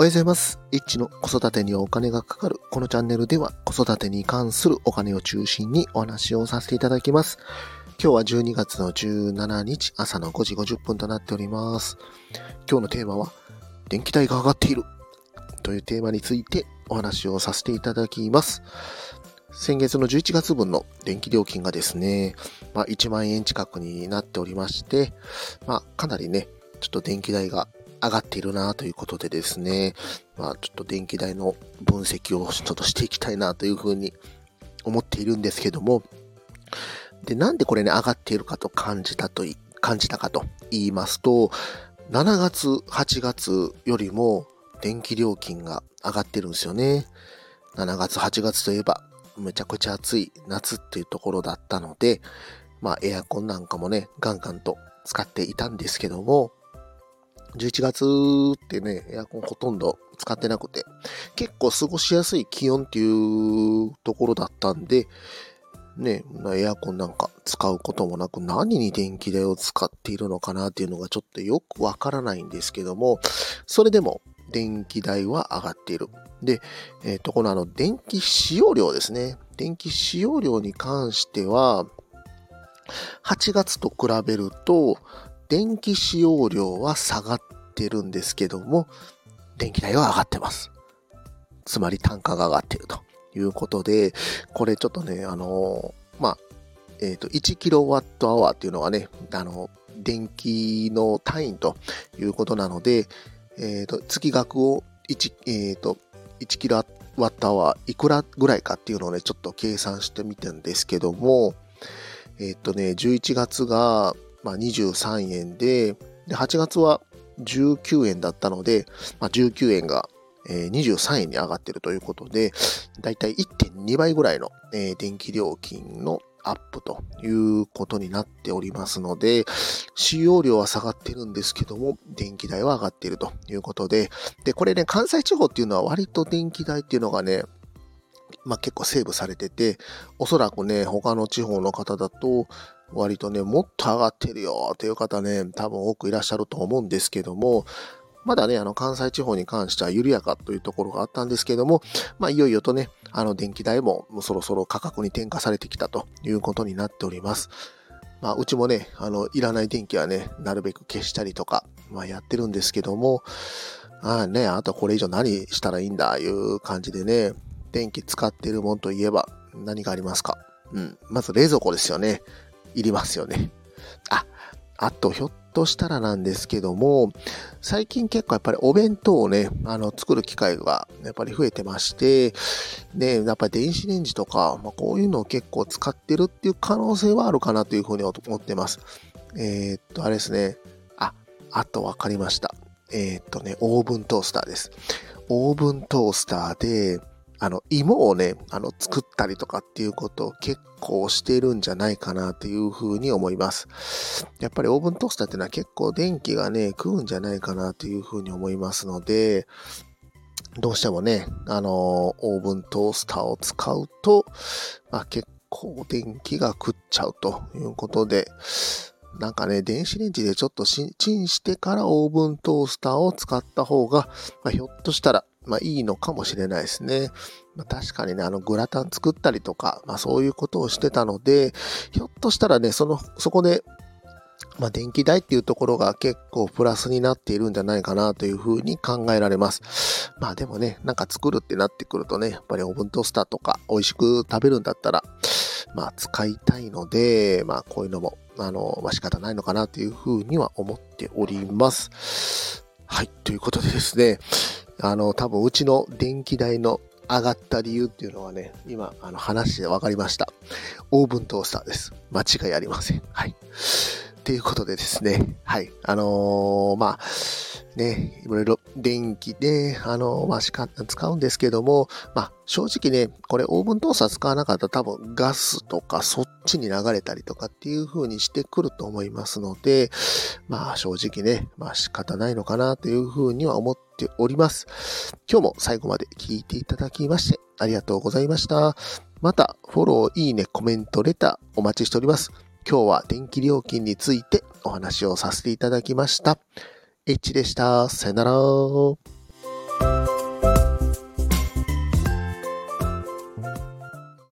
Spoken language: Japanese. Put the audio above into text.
おはようございます。イッチの子育てにはお金がかかる。このチャンネルでは子育てに関するお金を中心にお話をさせていただきます。今日は12月の17日朝の5時50分となっております。今日のテーマは電気代が上がっているというテーマについてお話をさせていただきます。先月の11月分の電気料金がですね、まあ、1万円近くになっておりまして、まあ、かなりね、ちょっと電気代が上がっているなということでですね、まあ、ちょっと電気代の分析をちょっとしていきたいなというふうに思っているんですけども、で、なんでこれね、上がっているかと感じたとい、感じたかと言いますと、7月、8月よりも電気料金が上がってるんですよね。7月、8月といえば、めちゃくちゃ暑い夏っていうところだったので、まあエアコンなんかもね、ガンガンと使っていたんですけども、11月ってね、エアコンほとんど使ってなくて、結構過ごしやすい気温っていうところだったんで、ね、エアコンなんか使うこともなく何に電気代を使っているのかなっていうのがちょっとよくわからないんですけども、それでも電気代は上がっている。で、えっ、と、このあの電気使用量ですね。電気使用量に関しては、8月と比べると、電気使用量は下がってるんですけども、電気代は上がってます。つまり単価が上がってるということで、これちょっとね、あのまあ、えっ、と、1キロワットアワーっていうのはね、あの、電気の単位ということなので、えっ、と、月額を1、えっ、と、1キロワットアワーいくらぐらいかっていうのをね、ちょっと計算してみてんですけども、えっ、とね、11月が、まあ、23円で、で、8月は19円だったので、まあ、19円が、えー23円に上がってるということで、だいたい1.2倍ぐらいの、電気料金のアップということになっておりますので、使用量は下がってるんですけども、電気代は上がっているということで、で、これね、関西地方っていうのは割と電気代っていうのがね、まあ結構セーブされてて、おそらくね、他の地方の方だと、割とね、もっと上がってるよという方ね、多分多くいらっしゃると思うんですけども、まだね、あの、関西地方に関しては緩やかというところがあったんですけども、まあ、いよいよとね、あの、電気代ももうそろそろ価格に転嫁されてきたということになっております。まあ、うちもね、あの、いらない電気はね、なるべく消したりとか、まあ、やってるんですけども、ああね、あとこれ以上何したらいいんだ、いう感じでね、電気使ってるもんといえば何がありますかうん。まず冷蔵庫ですよね。いりますよね。あ、あとひょっとしたらなんですけども、最近結構やっぱりお弁当をね、あの、作る機会がやっぱり増えてまして、ね、やっぱり電子レンジとか、まあ、こういうのを結構使ってるっていう可能性はあるかなというふうに思ってます。えーっと、あれですね。あ、あとわかりました。えーっとね、オーブントースターです。オーブントースターで、あの、芋をね、あの、作ったりとかっていうことを結構してるんじゃないかなというふうに思います。やっぱりオーブントースターっていうのは結構電気がね、食うんじゃないかなというふうに思いますので、どうしてもね、あの、オーブントースターを使うと、まあ結構電気が食っちゃうということで、なんかね、電子レンジでちょっとチンしてからオーブントースターを使った方が、まあ、ひょっとしたら、まあいいのかもしれないですね。まあ、確かにね、あのグラタン作ったりとか、まあそういうことをしてたので、ひょっとしたらね、その、そこで、まあ電気代っていうところが結構プラスになっているんじゃないかなというふうに考えられます。まあでもね、なんか作るってなってくるとね、やっぱりオーブントースターとか美味しく食べるんだったら、まあ使いたいので、まあこういうのも、あの、まあ仕方ないのかなというふうには思っております。はい、ということでですね、あの、多分うちの電気代の上がった理由っていうのはね、今、あの話で分かりました。オーブントースターです。間違いありません。はい。ということでですね、はい。あのーまあ、ね、いろいろ電気で、あのまあ、しか、使うんですけども、まあ、正直ね、これオーブントースター使わなかったら多分ガスとかそっちに流れたりとかっていう風にしてくると思いますので、まあ、正直ね、まあ、仕方ないのかなという風には思っております。今日も最後まで聞いていただきまして、ありがとうございました。また、フォロー、いいね、コメント、レターお待ちしております。今日は電気料金についてお話をさせていただきました。H でした。さよなら。